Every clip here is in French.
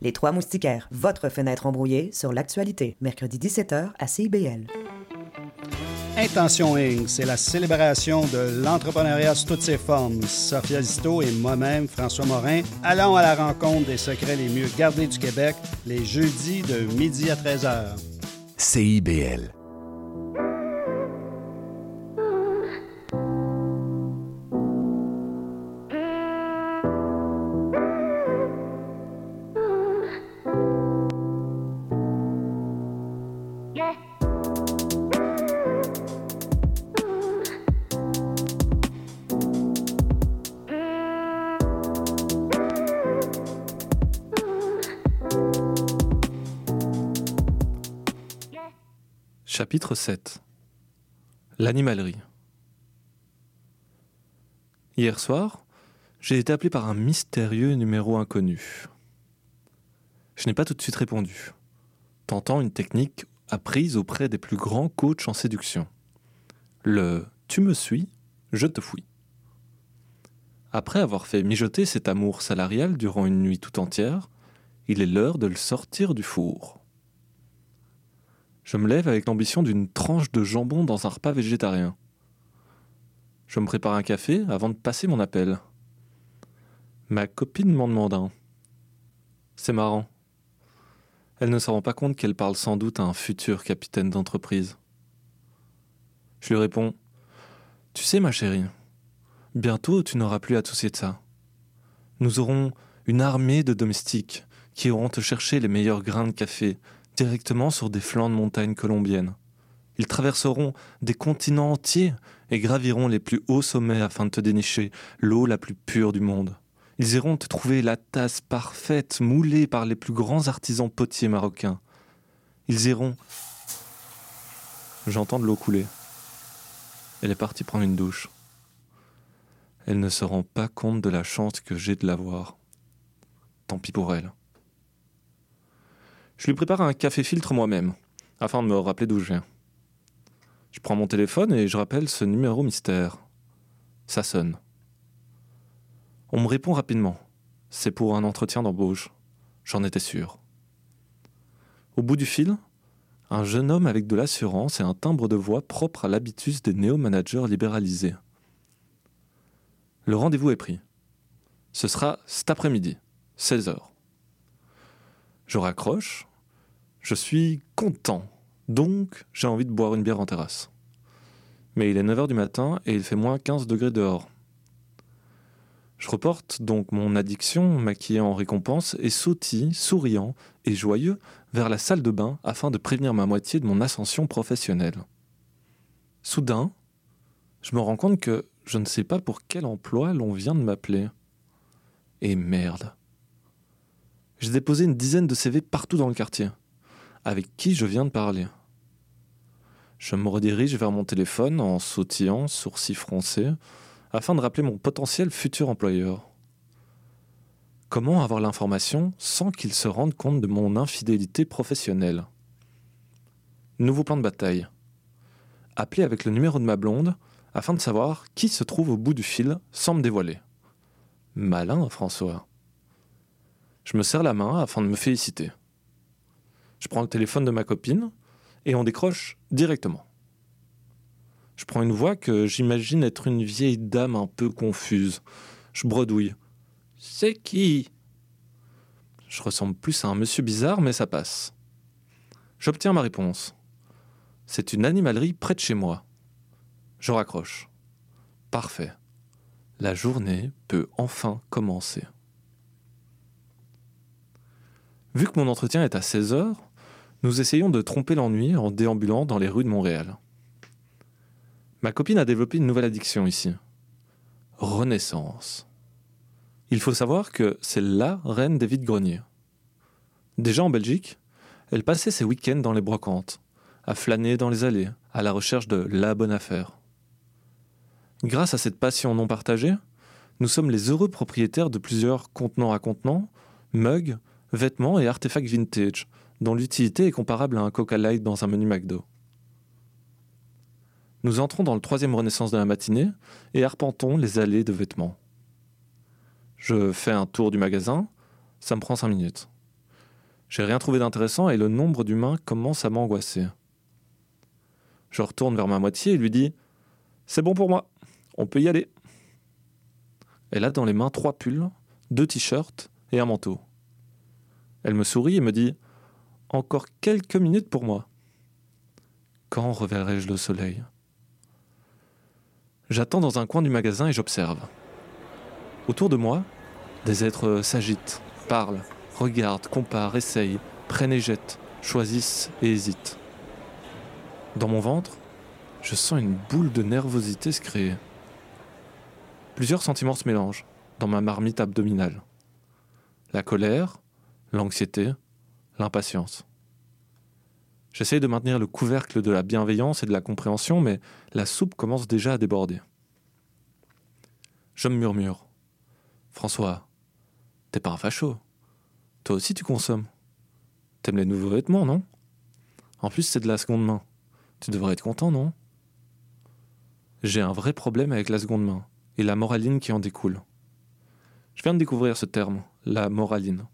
Les Trois Moustiquaires, votre fenêtre embrouillée sur l'actualité, mercredi 17h à CIBL. Intention Inc., c'est la célébration de l'entrepreneuriat sous toutes ses formes. Sophia Zito et moi-même, François Morin, allons à la rencontre des secrets les mieux gardés du Québec les jeudis de midi à 13h. CIBL. Chapitre 7 L'animalerie Hier soir, j'ai été appelé par un mystérieux numéro inconnu. Je n'ai pas tout de suite répondu, tentant une technique apprise auprès des plus grands coachs en séduction. Le tu me suis, je te fouille. Après avoir fait mijoter cet amour salarial durant une nuit tout entière, il est l'heure de le sortir du four. Je me lève avec l'ambition d'une tranche de jambon dans un repas végétarien. Je me prépare un café avant de passer mon appel. Ma copine m'en demande un. C'est marrant. Elle ne se rend pas compte qu'elle parle sans doute à un futur capitaine d'entreprise. Je lui réponds Tu sais, ma chérie, bientôt tu n'auras plus à te soucier de ça. Nous aurons une armée de domestiques qui iront te chercher les meilleurs grains de café directement sur des flancs de montagnes colombiennes. Ils traverseront des continents entiers et graviront les plus hauts sommets afin de te dénicher l'eau la plus pure du monde. Ils iront te trouver la tasse parfaite moulée par les plus grands artisans potiers marocains. Ils iront... J'entends de l'eau couler. Elle est partie prendre une douche. Elle ne se rend pas compte de la chance que j'ai de la voir. Tant pis pour elle. Je lui prépare un café filtre moi-même, afin de me rappeler d'où je viens. Je prends mon téléphone et je rappelle ce numéro mystère. Ça sonne. On me répond rapidement. C'est pour un entretien d'embauche. J'en étais sûr. Au bout du fil, un jeune homme avec de l'assurance et un timbre de voix propre à l'habitus des néo-managers libéralisés. Le rendez-vous est pris. Ce sera cet après-midi, 16h. Je raccroche je suis content. Donc, j'ai envie de boire une bière en terrasse. Mais il est 9h du matin et il fait moins 15 degrés dehors. Je reporte donc mon addiction, maquillée en récompense, et sautille, souriant et joyeux, vers la salle de bain afin de prévenir ma moitié de mon ascension professionnelle. Soudain, je me rends compte que je ne sais pas pour quel emploi l'on vient de m'appeler. Et merde. J'ai déposé une dizaine de CV partout dans le quartier avec qui je viens de parler. Je me redirige vers mon téléphone en sautillant, sourcils froncés, afin de rappeler mon potentiel futur employeur. Comment avoir l'information sans qu'il se rende compte de mon infidélité professionnelle? Nouveau plan de bataille. Appeler avec le numéro de ma blonde afin de savoir qui se trouve au bout du fil sans me dévoiler. Malin, François. Je me serre la main afin de me féliciter. Je prends le téléphone de ma copine et on décroche directement. Je prends une voix que j'imagine être une vieille dame un peu confuse. Je bredouille. C'est qui? Je ressemble plus à un monsieur bizarre, mais ça passe. J'obtiens ma réponse. C'est une animalerie près de chez moi. Je raccroche. Parfait. La journée peut enfin commencer. Vu que mon entretien est à 16 heures, nous essayons de tromper l'ennui en déambulant dans les rues de Montréal. Ma copine a développé une nouvelle addiction ici. Renaissance. Il faut savoir que c'est la reine des vides-greniers. Déjà en Belgique, elle passait ses week-ends dans les brocantes, à flâner dans les allées, à la recherche de la bonne affaire. Grâce à cette passion non partagée, nous sommes les heureux propriétaires de plusieurs contenants à contenants, mugs, vêtements et artefacts vintage, dont l'utilité est comparable à un Coca Light dans un menu McDo. Nous entrons dans le troisième renaissance de la matinée et arpentons les allées de vêtements. Je fais un tour du magasin, ça me prend cinq minutes. J'ai rien trouvé d'intéressant et le nombre d'humains commence à m'angoisser. Je retourne vers ma moitié et lui dis C'est bon pour moi, on peut y aller. Elle a dans les mains trois pulls, deux t-shirts et un manteau. Elle me sourit et me dit Encore quelques minutes pour moi. Quand reverrai-je le soleil? J'attends dans un coin du magasin et j'observe. Autour de moi, des êtres s'agitent, parlent, regardent, comparent, essayent, prennent et jettent, choisissent et hésitent. Dans mon ventre, je sens une boule de nervosité se créer. Plusieurs sentiments se mélangent dans ma marmite abdominale. La colère, l'anxiété, l'impatience. J'essaye de maintenir le couvercle de la bienveillance et de la compréhension, mais la soupe commence déjà à déborder. Je me murmure. François, t'es pas un facho. Toi aussi tu consommes. T'aimes les nouveaux vêtements, non? En plus, c'est de la seconde main. Tu devrais être content, non? J'ai un vrai problème avec la seconde main et la moraline qui en découle. Je viens de découvrir ce terme, la moraline.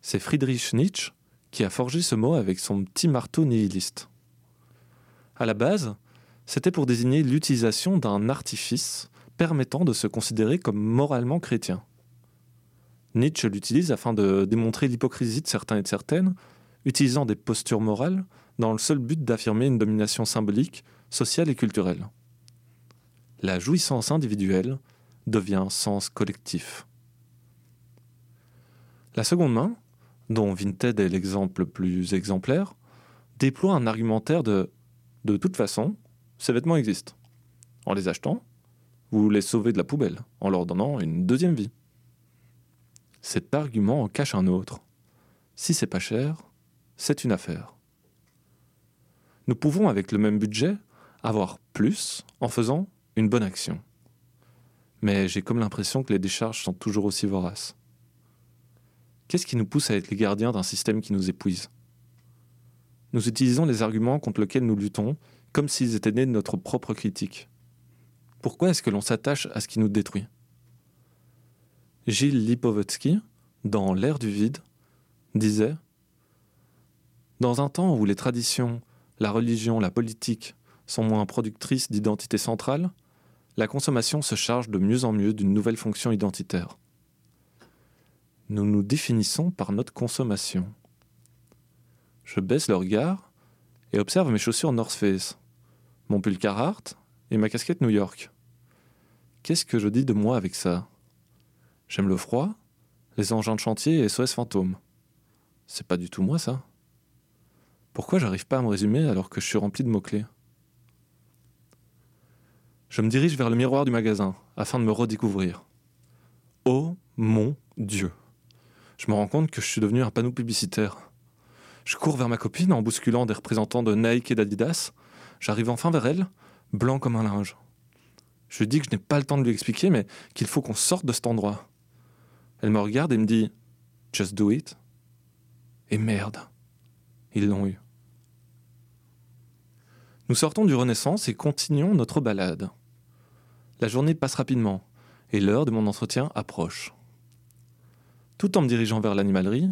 C'est Friedrich Nietzsche qui a forgé ce mot avec son petit marteau nihiliste. À la base, c'était pour désigner l'utilisation d'un artifice permettant de se considérer comme moralement chrétien. Nietzsche l'utilise afin de démontrer l'hypocrisie de certains et de certaines, utilisant des postures morales dans le seul but d'affirmer une domination symbolique, sociale et culturelle. La jouissance individuelle devient sens collectif. La seconde main, dont Vinted est l'exemple le plus exemplaire, déploie un argumentaire de de toute façon, ces vêtements existent. En les achetant, vous les sauvez de la poubelle en leur donnant une deuxième vie. Cet argument en cache un autre. Si c'est pas cher, c'est une affaire. Nous pouvons, avec le même budget, avoir plus en faisant une bonne action. Mais j'ai comme l'impression que les décharges sont toujours aussi voraces. Qu'est-ce qui nous pousse à être les gardiens d'un système qui nous épuise? Nous utilisons les arguments contre lesquels nous luttons comme s'ils étaient nés de notre propre critique. Pourquoi est-ce que l'on s'attache à ce qui nous détruit? Gilles Lipovetsky, dans L'ère du vide, disait Dans un temps où les traditions, la religion, la politique sont moins productrices d'identité centrale, la consommation se charge de mieux en mieux d'une nouvelle fonction identitaire. Nous nous définissons par notre consommation. Je baisse le regard et observe mes chaussures North Face, mon pull Carhartt et ma casquette New York. Qu'est-ce que je dis de moi avec ça? J'aime le froid, les engins de chantier et SOS fantôme. C'est pas du tout moi ça. Pourquoi j'arrive pas à me résumer alors que je suis rempli de mots-clés? Je me dirige vers le miroir du magasin afin de me redécouvrir. Oh mon Dieu Je me rends compte que je suis devenu un panneau publicitaire. Je cours vers ma copine en bousculant des représentants de Nike et d'Adidas. J'arrive enfin vers elle, blanc comme un linge. Je dis que je n'ai pas le temps de lui expliquer, mais qu'il faut qu'on sorte de cet endroit. Elle me regarde et me dit Just do it. Et merde, ils l'ont eu. Nous sortons du Renaissance et continuons notre balade. La journée passe rapidement et l'heure de mon entretien approche. Tout en me dirigeant vers l'animalerie,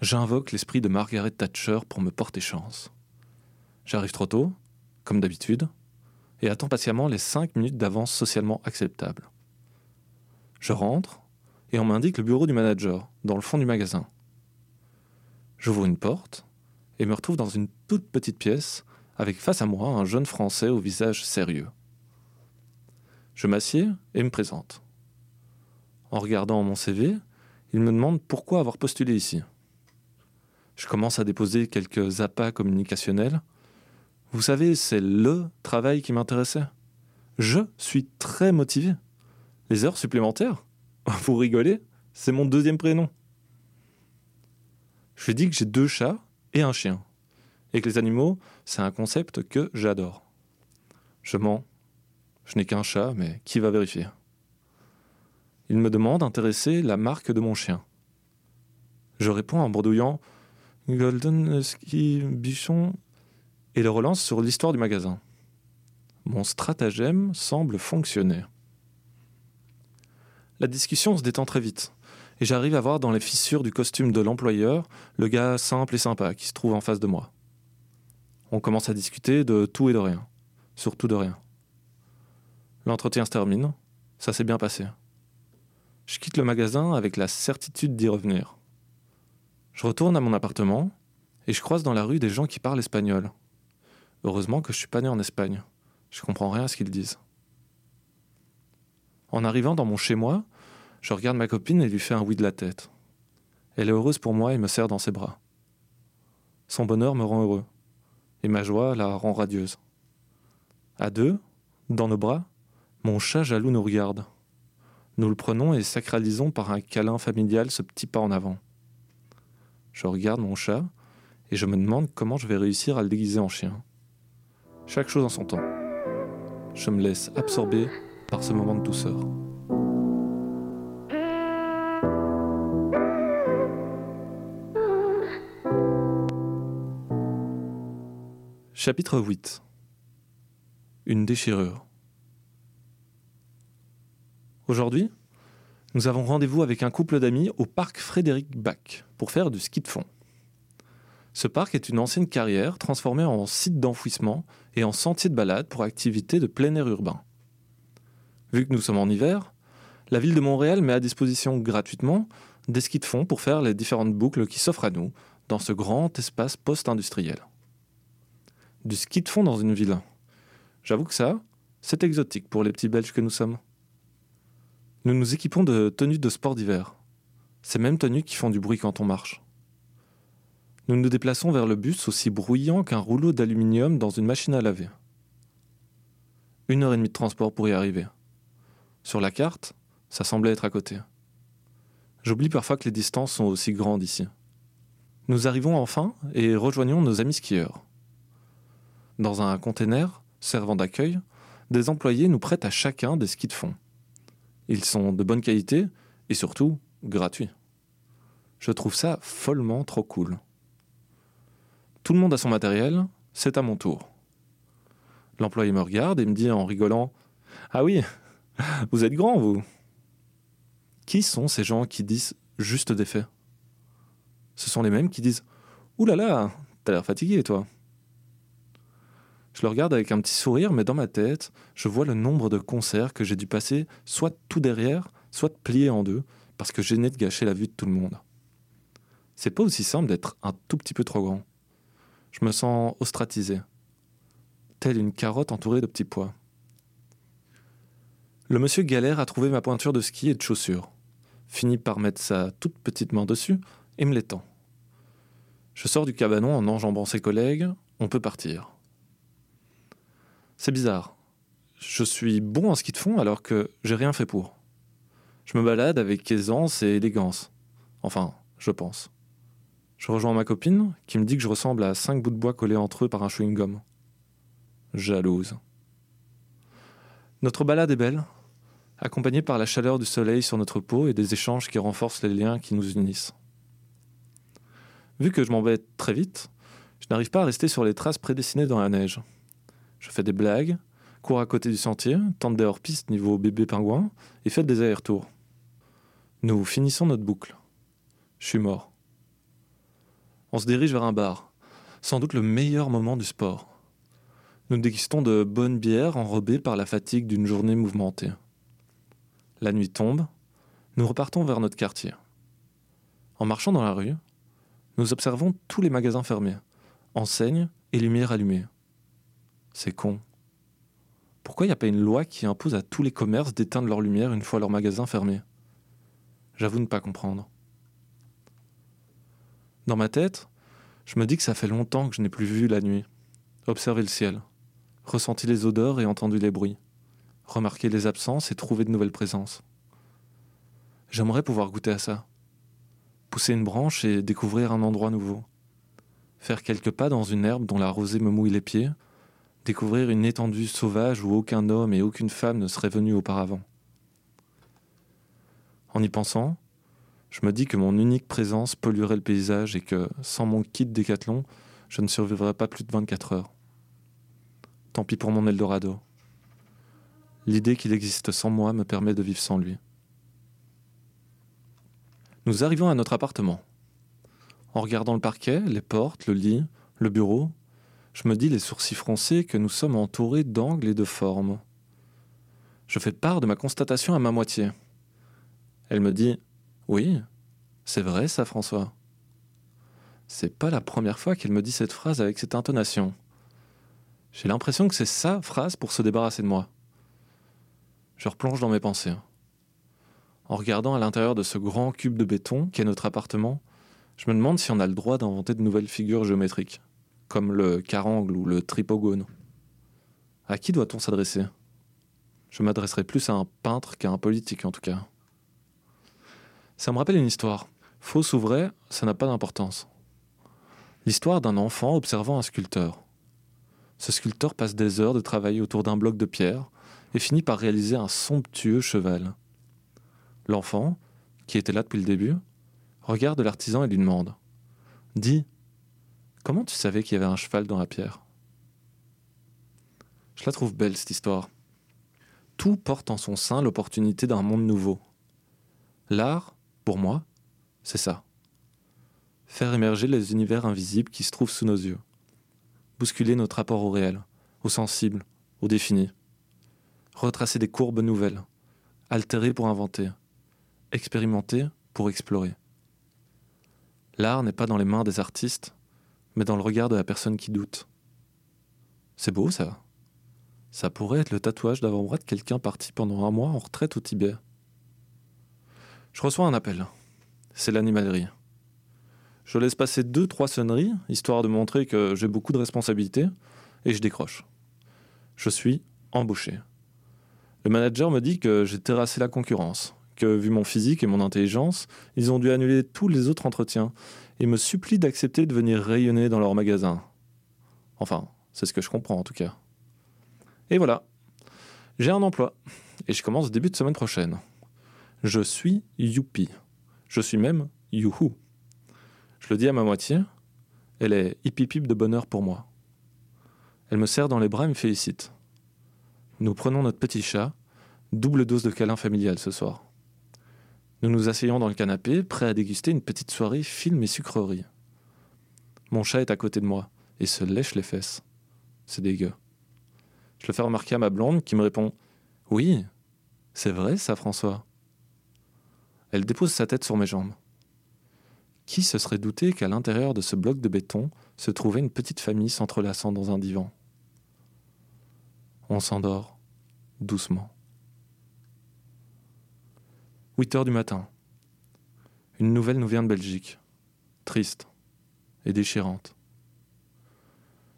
j'invoque l'esprit de Margaret Thatcher pour me porter chance. J'arrive trop tôt, comme d'habitude, et attends patiemment les cinq minutes d'avance socialement acceptables. Je rentre, et on m'indique le bureau du manager, dans le fond du magasin. J'ouvre une porte et me retrouve dans une toute petite pièce avec face à moi un jeune Français au visage sérieux. Je m'assieds et me présente. En regardant mon CV, il me demande pourquoi avoir postulé ici. Je commence à déposer quelques appâts communicationnels. Vous savez, c'est LE travail qui m'intéressait. Je suis très motivé. Les heures supplémentaires Vous rigolez C'est mon deuxième prénom. Je lui dis que j'ai deux chats et un chien. Et que les animaux, c'est un concept que j'adore. Je mens. Je n'ai qu'un chat, mais qui va vérifier? Il me demande d'intéresser la marque de mon chien. Je réponds en bredouillant Golden Ski Bichon et le relance sur l'histoire du magasin. Mon stratagème semble fonctionner. La discussion se détend très vite, et j'arrive à voir dans les fissures du costume de l'employeur le gars simple et sympa qui se trouve en face de moi. On commence à discuter de tout et de rien, surtout de rien. L'entretien se termine, ça s'est bien passé. Je quitte le magasin avec la certitude d'y revenir. Je retourne à mon appartement et je croise dans la rue des gens qui parlent espagnol. Heureusement que je suis pas né en Espagne. Je comprends rien à ce qu'ils disent. En arrivant dans mon chez-moi, je regarde ma copine et lui fais un oui de la tête. Elle est heureuse pour moi et me serre dans ses bras. Son bonheur me rend heureux, et ma joie la rend radieuse. À deux, dans nos bras, mon chat jaloux nous regarde. Nous le prenons et sacralisons par un câlin familial ce petit pas en avant. Je regarde mon chat et je me demande comment je vais réussir à le déguiser en chien. Chaque chose en son temps. Je me laisse absorber par ce moment de douceur. Chapitre 8 Une déchirure. Aujourd'hui, nous avons rendez-vous avec un couple d'amis au parc Frédéric Bach pour faire du ski de fond. Ce parc est une ancienne carrière transformée en site d'enfouissement et en sentier de balade pour activités de plein air urbain. Vu que nous sommes en hiver, la ville de Montréal met à disposition gratuitement des skis de fond pour faire les différentes boucles qui s'offrent à nous dans ce grand espace post-industriel. Du ski de fond dans une ville. J'avoue que ça, c'est exotique pour les petits Belges que nous sommes. Nous nous équipons de tenues de sport d'hiver. Ces mêmes tenues qui font du bruit quand on marche. Nous nous déplaçons vers le bus aussi bruyant qu'un rouleau d'aluminium dans une machine à laver. Une heure et demie de transport pour y arriver. Sur la carte, ça semblait être à côté. J'oublie parfois que les distances sont aussi grandes ici. Nous arrivons enfin et rejoignons nos amis skieurs. Dans un container servant d'accueil, des employés nous prêtent à chacun des skis de fond. Ils sont de bonne qualité et surtout gratuits. Je trouve ça follement trop cool. Tout le monde a son matériel, c'est à mon tour. L'employé me regarde et me dit en rigolant Ah oui, vous êtes grand, vous Qui sont ces gens qui disent juste des faits? Ce sont les mêmes qui disent Ouh là là, t'as l'air fatigué, toi. Je le regarde avec un petit sourire, mais dans ma tête, je vois le nombre de concerts que j'ai dû passer, soit tout derrière, soit plié en deux, parce que gêné de gâcher la vue de tout le monde. C'est pas aussi simple d'être un tout petit peu trop grand. Je me sens ostratisé, telle une carotte entourée de petits pois. Le monsieur galère à trouver ma pointure de ski et de chaussures, finit par mettre sa toute petite main dessus et me l'étend. Je sors du cabanon en enjambant ses collègues, on peut partir. C'est bizarre. Je suis bon en ski de fond alors que j'ai rien fait pour. Je me balade avec aisance et élégance. Enfin, je pense. Je rejoins ma copine qui me dit que je ressemble à cinq bouts de bois collés entre eux par un chewing-gum. Jalouse. Notre balade est belle, accompagnée par la chaleur du soleil sur notre peau et des échanges qui renforcent les liens qui nous unissent. Vu que je m'embête très vite, je n'arrive pas à rester sur les traces prédestinées dans la neige. Je fais des blagues, cours à côté du sentier, tente des hors-pistes niveau bébé pingouin et fais des allers-retours. Nous finissons notre boucle. Je suis mort. On se dirige vers un bar, sans doute le meilleur moment du sport. Nous dégustons de bonnes bières enrobées par la fatigue d'une journée mouvementée. La nuit tombe, nous repartons vers notre quartier. En marchant dans la rue, nous observons tous les magasins fermés, enseignes et lumières allumées. C'est con. Pourquoi il n'y a pas une loi qui impose à tous les commerces d'éteindre leur lumière une fois leur magasin fermé? J'avoue ne pas comprendre. Dans ma tête, je me dis que ça fait longtemps que je n'ai plus vu la nuit, observé le ciel, ressenti les odeurs et entendu les bruits, remarqué les absences et trouvé de nouvelles présences. J'aimerais pouvoir goûter à ça, pousser une branche et découvrir un endroit nouveau, faire quelques pas dans une herbe dont la rosée me mouille les pieds, découvrir une étendue sauvage où aucun homme et aucune femme ne seraient venus auparavant. En y pensant, je me dis que mon unique présence polluerait le paysage et que, sans mon kit décathlon, je ne survivrais pas plus de 24 heures. Tant pis pour mon Eldorado. L'idée qu'il existe sans moi me permet de vivre sans lui. Nous arrivons à notre appartement. En regardant le parquet, les portes, le lit, le bureau, je me dis les sourcils froncés que nous sommes entourés d'angles et de formes. Je fais part de ma constatation à ma moitié. Elle me dit Oui, c'est vrai ça, François. C'est pas la première fois qu'elle me dit cette phrase avec cette intonation. J'ai l'impression que c'est sa phrase pour se débarrasser de moi. Je replonge dans mes pensées. En regardant à l'intérieur de ce grand cube de béton qu'est notre appartement, je me demande si on a le droit d'inventer de nouvelles figures géométriques, comme le carangle ou le tripogone. À qui doit-on s'adresser? Je m'adresserai plus à un peintre qu'à un politique en tout cas. Ça me rappelle une histoire. Fausse ou vraie, ça n'a pas d'importance. L'histoire d'un enfant observant un sculpteur. Ce sculpteur passe des heures de travail autour d'un bloc de pierre et finit par réaliser un somptueux cheval. L'enfant, qui était là depuis le début, regarde l'artisan et lui demande Dis, comment tu savais qu'il y avait un cheval dans la pierre? Je la trouve belle, cette histoire. Tout porte en son sein l'opportunité d'un monde nouveau. L'art, pour moi, c'est ça. Faire émerger les univers invisibles qui se trouvent sous nos yeux. Bousculer notre rapport au réel, au sensible, au défini. Retracer des courbes nouvelles. Altérer pour inventer. Expérimenter pour explorer. L'art n'est pas dans les mains des artistes, mais dans le regard de la personne qui doute. C'est beau ça. Ça pourrait être le tatouage d'avant-bras de quelqu'un parti pendant un mois en retraite au Tibet. Je reçois un appel. C'est l'animalerie. Je laisse passer deux, trois sonneries, histoire de montrer que j'ai beaucoup de responsabilités, et je décroche. Je suis embauché. Le manager me dit que j'ai terrassé la concurrence, que vu mon physique et mon intelligence, ils ont dû annuler tous les autres entretiens, et me supplie d'accepter de venir rayonner dans leur magasin. Enfin, c'est ce que je comprends en tout cas. Et voilà. J'ai un emploi, et je commence début de semaine prochaine. Je suis youpi. Je suis même youhou. Je le dis à ma moitié. Elle est hip de bonheur pour moi. Elle me serre dans les bras et me félicite. Nous prenons notre petit chat, double dose de câlin familial ce soir. Nous nous asseyons dans le canapé, prêts à déguster une petite soirée film et sucrerie. Mon chat est à côté de moi et se lèche les fesses. C'est dégueu. Je le fais remarquer à ma blonde qui me répond Oui, c'est vrai ça, François. Elle dépose sa tête sur mes jambes. Qui se serait douté qu'à l'intérieur de ce bloc de béton se trouvait une petite famille s'entrelaçant dans un divan On s'endort, doucement. 8 heures du matin. Une nouvelle nous vient de Belgique. Triste et déchirante.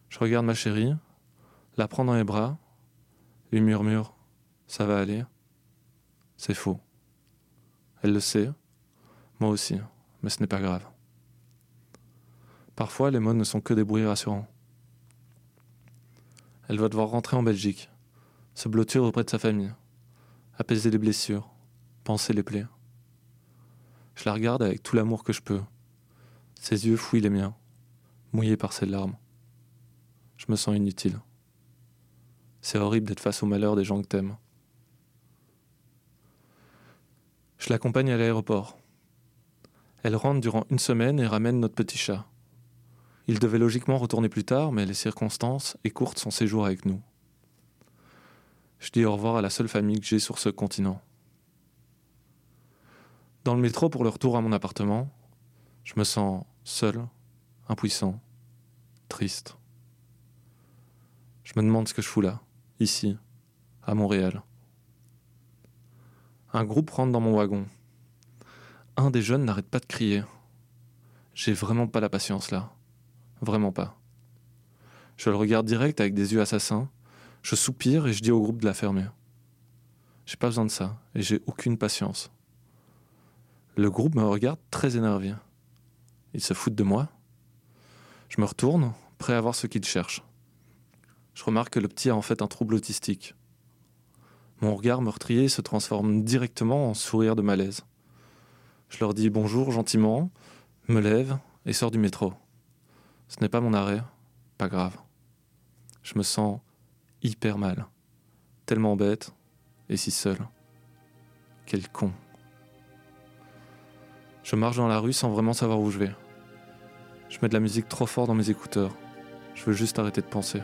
Je regarde ma chérie, la prends dans les bras, lui murmure Ça va aller C'est faux. Elle le sait, moi aussi, mais ce n'est pas grave. Parfois, les mots ne sont que des bruits rassurants. Elle va devoir rentrer en Belgique, se blottir auprès de sa famille, apaiser les blessures, penser les plaies. Je la regarde avec tout l'amour que je peux. Ses yeux fouillent les miens, mouillés par ses larmes. Je me sens inutile. C'est horrible d'être face au malheur des gens que t'aimes. Je l'accompagne à l'aéroport. Elle rentre durant une semaine et ramène notre petit chat. Il devait logiquement retourner plus tard, mais les circonstances écourtent son séjour avec nous. Je dis au revoir à la seule famille que j'ai sur ce continent. Dans le métro pour le retour à mon appartement, je me sens seul, impuissant, triste. Je me demande ce que je fous là, ici, à Montréal. Un groupe rentre dans mon wagon. Un des jeunes n'arrête pas de crier. J'ai vraiment pas la patience là. Vraiment pas. Je le regarde direct avec des yeux assassins. Je soupire et je dis au groupe de la fermer. J'ai pas besoin de ça et j'ai aucune patience. Le groupe me regarde très énervé. Ils se foutent de moi. Je me retourne, prêt à voir ce qu'ils cherchent. Je remarque que le petit a en fait un trouble autistique. Mon regard meurtrier se transforme directement en sourire de malaise. Je leur dis bonjour gentiment, me lève et sors du métro. Ce n'est pas mon arrêt, pas grave. Je me sens hyper mal, tellement bête et si seul. Quel con. Je marche dans la rue sans vraiment savoir où je vais. Je mets de la musique trop fort dans mes écouteurs. Je veux juste arrêter de penser.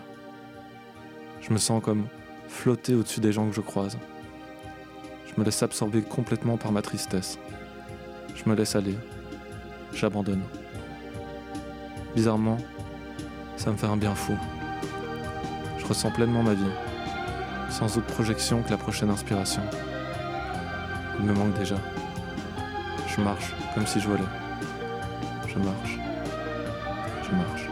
Je me sens comme flotter au-dessus des gens que je croise. Je me laisse absorber complètement par ma tristesse. Je me laisse aller. J'abandonne. Bizarrement, ça me fait un bien fou. Je ressens pleinement ma vie, sans autre projection que la prochaine inspiration. Il me manque déjà. Je marche comme si je volais. Je marche. Je marche.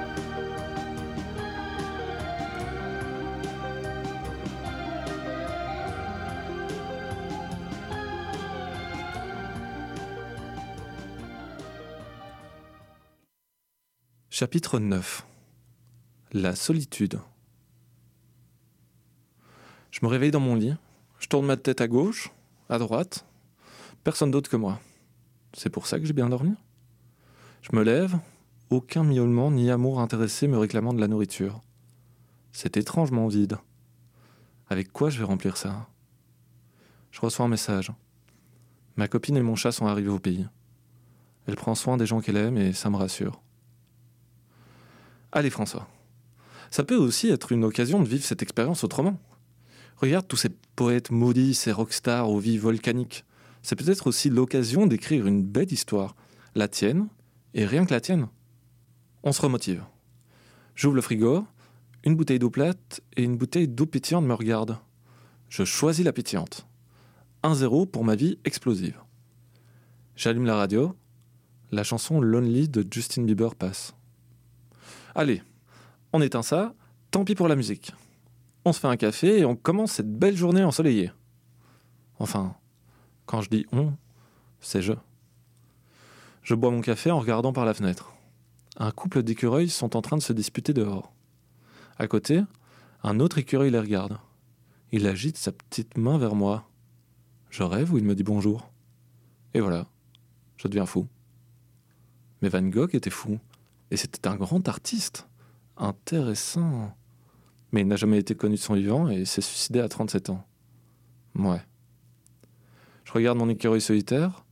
Chapitre 9 La solitude. Je me réveille dans mon lit, je tourne ma tête à gauche, à droite, personne d'autre que moi. C'est pour ça que j'ai bien dormi. Je me lève, aucun miaulement ni amour intéressé me réclamant de la nourriture. C'est étrangement vide. Avec quoi je vais remplir ça? Je reçois un message. Ma copine et mon chat sont arrivés au pays. Elle prend soin des gens qu'elle aime et ça me rassure. Allez François, ça peut aussi être une occasion de vivre cette expérience autrement. Regarde tous ces poètes maudits, ces rockstars aux vies volcaniques. C'est peut-être aussi l'occasion d'écrire une belle histoire, la tienne, et rien que la tienne. On se remotive. J'ouvre le frigo, une bouteille d'eau plate et une bouteille d'eau pétillante me regardent. Je choisis la pétillante. 1-0 pour ma vie explosive. J'allume la radio. La chanson Lonely de Justin Bieber passe. Allez, on éteint ça, tant pis pour la musique. On se fait un café et on commence cette belle journée ensoleillée. Enfin, quand je dis on, c'est je. Je bois mon café en regardant par la fenêtre. Un couple d'écureuils sont en train de se disputer dehors. À côté, un autre écureuil les regarde. Il agite sa petite main vers moi. Je rêve ou il me dit bonjour? Et voilà, je deviens fou. Mais Van Gogh était fou. Et c'était un grand artiste. Intéressant. Mais il n'a jamais été connu de son vivant et s'est suicidé à 37 ans. Ouais. Je regarde mon écureuil solitaire,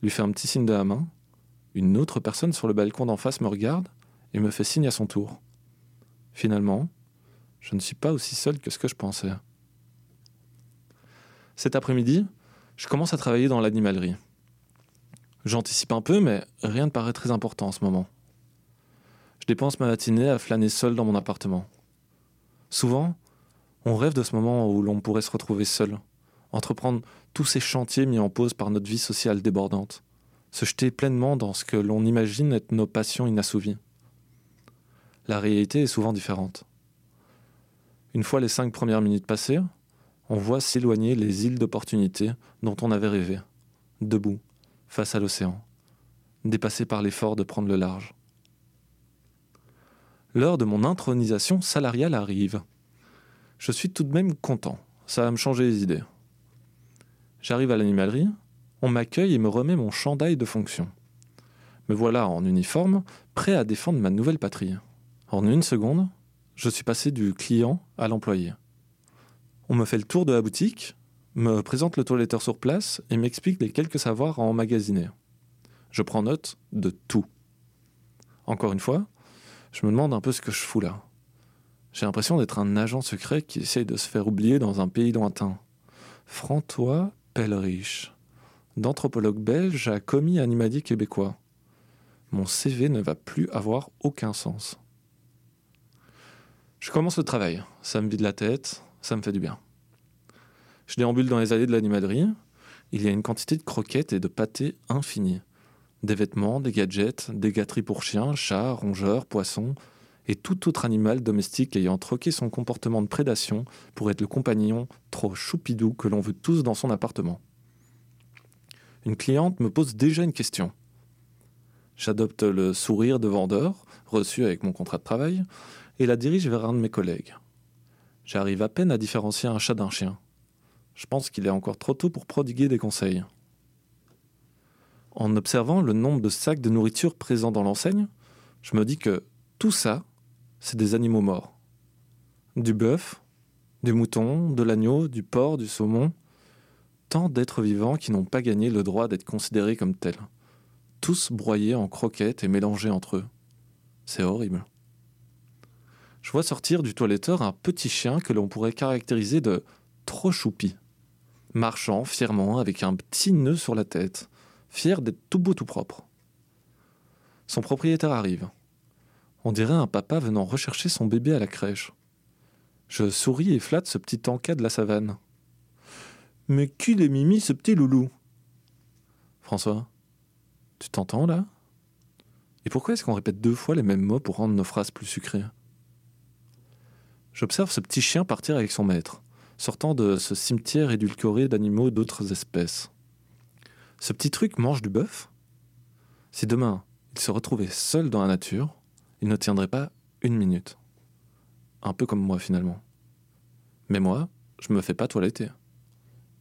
lui fais un petit signe de la main. Une autre personne sur le balcon d'en face me regarde et me fait signe à son tour. Finalement, je ne suis pas aussi seul que ce que je pensais. Cet après-midi, je commence à travailler dans l'animalerie. J'anticipe un peu, mais rien ne paraît très important en ce moment. Je dépense ma matinée à flâner seul dans mon appartement. Souvent, on rêve de ce moment où l'on pourrait se retrouver seul, entreprendre tous ces chantiers mis en pause par notre vie sociale débordante, se jeter pleinement dans ce que l'on imagine être nos passions inassouvies. La réalité est souvent différente. Une fois les cinq premières minutes passées, on voit s'éloigner les îles d'opportunités dont on avait rêvé, debout, face à l'océan, dépassé par l'effort de prendre le large. L'heure de mon intronisation salariale arrive. Je suis tout de même content. Ça va me changer les idées. J'arrive à l'animalerie, on m'accueille et me remet mon chandail de fonction. Me voilà en uniforme, prêt à défendre ma nouvelle patrie. En une seconde, je suis passé du client à l'employé. On me fait le tour de la boutique, me présente le toiletteur sur place et m'explique les quelques savoirs à emmagasiner. Je prends note de tout. Encore une fois, je me demande un peu ce que je fous là. J'ai l'impression d'être un agent secret qui essaye de se faire oublier dans un pays lointain. François Pelleriche, d'anthropologue belge à commis animalier québécois. Mon CV ne va plus avoir aucun sens. Je commence le travail. Ça me vide la tête, ça me fait du bien. Je déambule dans les allées de l'animalerie. Il y a une quantité de croquettes et de pâtés infinie des vêtements, des gadgets, des gâteries pour chiens, chats, rongeurs, poissons, et tout autre animal domestique ayant troqué son comportement de prédation pour être le compagnon trop choupidou que l'on veut tous dans son appartement. Une cliente me pose déjà une question. J'adopte le sourire de vendeur, reçu avec mon contrat de travail, et la dirige vers un de mes collègues. J'arrive à peine à différencier un chat d'un chien. Je pense qu'il est encore trop tôt pour prodiguer des conseils. En observant le nombre de sacs de nourriture présents dans l'enseigne, je me dis que tout ça, c'est des animaux morts. Du bœuf, du mouton, de l'agneau, du porc, du saumon, tant d'êtres vivants qui n'ont pas gagné le droit d'être considérés comme tels, tous broyés en croquettes et mélangés entre eux. C'est horrible. Je vois sortir du toiletteur un petit chien que l'on pourrait caractériser de trop choupi, marchant fièrement avec un petit nœud sur la tête, fier d'être tout beau tout propre. Son propriétaire arrive. On dirait un papa venant rechercher son bébé à la crèche. Je souris et flatte ce petit encas de la savane. Mais qui est mimi ce petit loulou? François, tu t'entends là? Et pourquoi est-ce qu'on répète deux fois les mêmes mots pour rendre nos phrases plus sucrées? J'observe ce petit chien partir avec son maître, sortant de ce cimetière édulcoré d'animaux d'autres espèces. Ce petit truc mange du bœuf? Si demain il se retrouvait seul dans la nature, il ne tiendrait pas une minute. Un peu comme moi finalement. Mais moi, je me fais pas toiletter.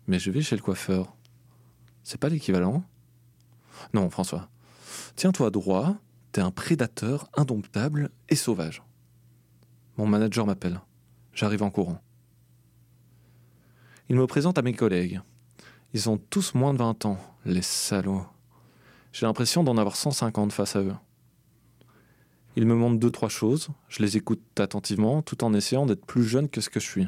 Mais je vais chez le coiffeur. C'est pas l'équivalent Non, François. Tiens-toi droit, t'es un prédateur indomptable et sauvage. Mon manager m'appelle. J'arrive en courant. Il me présente à mes collègues. Ils ont tous moins de 20 ans, les salauds. J'ai l'impression d'en avoir 150 face à eux. Ils me montrent deux, trois choses, je les écoute attentivement tout en essayant d'être plus jeune que ce que je suis.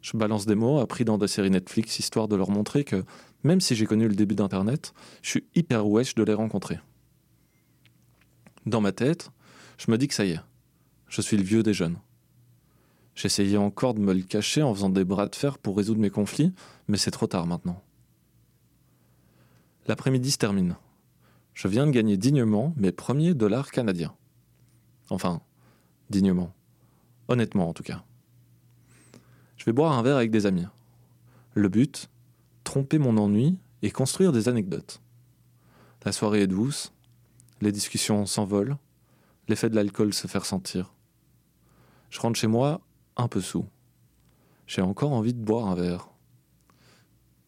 Je balance des mots appris dans des séries Netflix histoire de leur montrer que, même si j'ai connu le début d'Internet, je suis hyper wesh de les rencontrer. Dans ma tête, je me dis que ça y est, je suis le vieux des jeunes. J'essayais encore de me le cacher en faisant des bras de fer pour résoudre mes conflits, mais c'est trop tard maintenant. L'après-midi se termine. Je viens de gagner dignement mes premiers dollars canadiens. Enfin, dignement. Honnêtement, en tout cas. Je vais boire un verre avec des amis. Le but Tromper mon ennui et construire des anecdotes. La soirée est douce, les discussions s'envolent, l'effet de l'alcool se fait ressentir. Je rentre chez moi un peu sous. J'ai encore envie de boire un verre.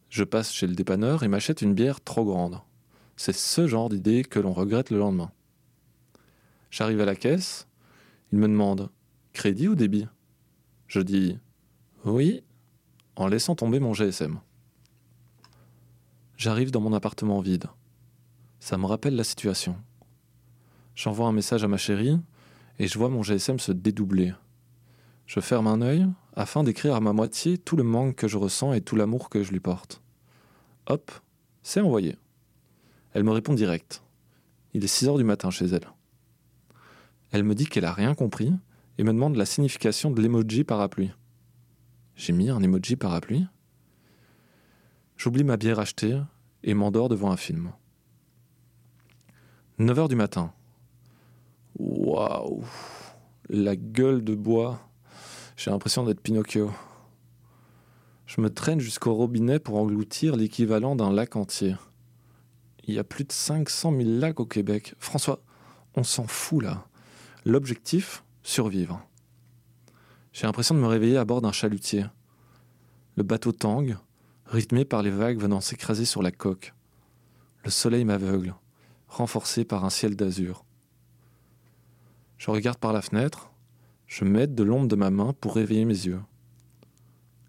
Je passe chez le dépanneur et m'achète une bière trop grande. C'est ce genre d'idée que l'on regrette le lendemain. J'arrive à la caisse, il me demande crédit ou débit? Je dis oui, en laissant tomber mon GSM. J'arrive dans mon appartement vide. Ça me rappelle la situation. J'envoie un message à ma chérie et je vois mon GSM se dédoubler. Je ferme un œil afin d'écrire à ma moitié tout le manque que je ressens et tout l'amour que je lui porte. Hop, c'est envoyé. Elle me répond direct. Il est 6 heures du matin chez elle. Elle me dit qu'elle a rien compris et me demande la signification de l'emoji parapluie. J'ai mis un emoji parapluie. J'oublie ma bière achetée et m'endors devant un film. 9 heures du matin. Waouh La gueule de bois j'ai l'impression d'être Pinocchio. Je me traîne jusqu'au robinet pour engloutir l'équivalent d'un lac entier. Il y a plus de 500 000 lacs au Québec. François, on s'en fout là. L'objectif, survivre. J'ai l'impression de me réveiller à bord d'un chalutier. Le bateau tangue, rythmé par les vagues venant s'écraser sur la coque. Le soleil m'aveugle, renforcé par un ciel d'azur. Je regarde par la fenêtre, je m'aide de l'ombre de ma main pour réveiller mes yeux.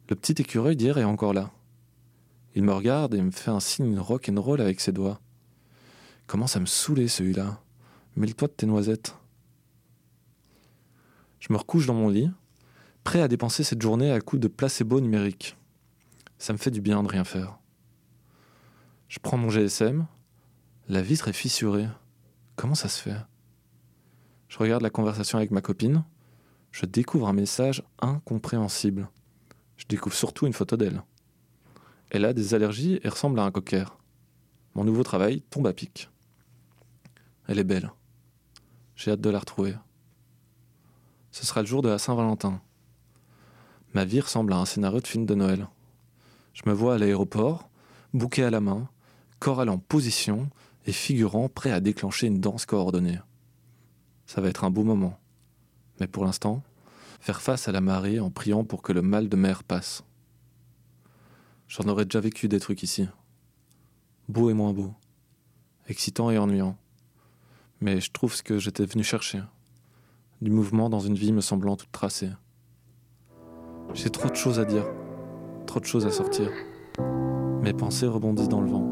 Le petit écureuil d'hier est encore là. Il me regarde et me fait un signe rock avec ses doigts. Commence à me saouler celui-là. Mêle-toi de tes noisettes. Je me recouche dans mon lit, prêt à dépenser cette journée à coups de placebo numérique. Ça me fait du bien de rien faire. Je prends mon GSM. La vitre est fissurée. Comment ça se fait? Je regarde la conversation avec ma copine je découvre un message incompréhensible. Je découvre surtout une photo d'elle. Elle a des allergies et ressemble à un cocker. Mon nouveau travail tombe à pic. Elle est belle. J'ai hâte de la retrouver. Ce sera le jour de la Saint-Valentin. Ma vie ressemble à un scénario de film de Noël. Je me vois à l'aéroport, bouquet à la main, chorale en position et figurant prêt à déclencher une danse coordonnée. Ça va être un beau moment mais pour l'instant, faire face à la marée en priant pour que le mal de mer passe. J'en aurais déjà vécu des trucs ici. Beau et moins beau, excitant et ennuyant. Mais je trouve ce que j'étais venu chercher. Du mouvement dans une vie me semblant toute tracée. J'ai trop de choses à dire, trop de choses à sortir. Mes pensées rebondissent dans le vent.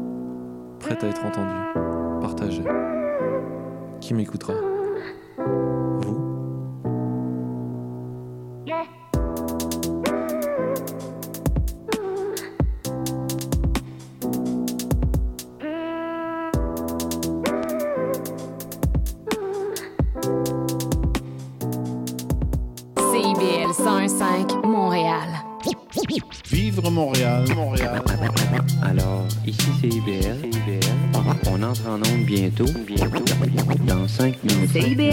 prête à être entendue, partagée. Qui m'écoutera? 101.5 Montréal. Vivre Montréal, Montréal. Alors, ici c'est IBL. On entre en onde bientôt. Bientôt. Dans 5 minutes. CIBL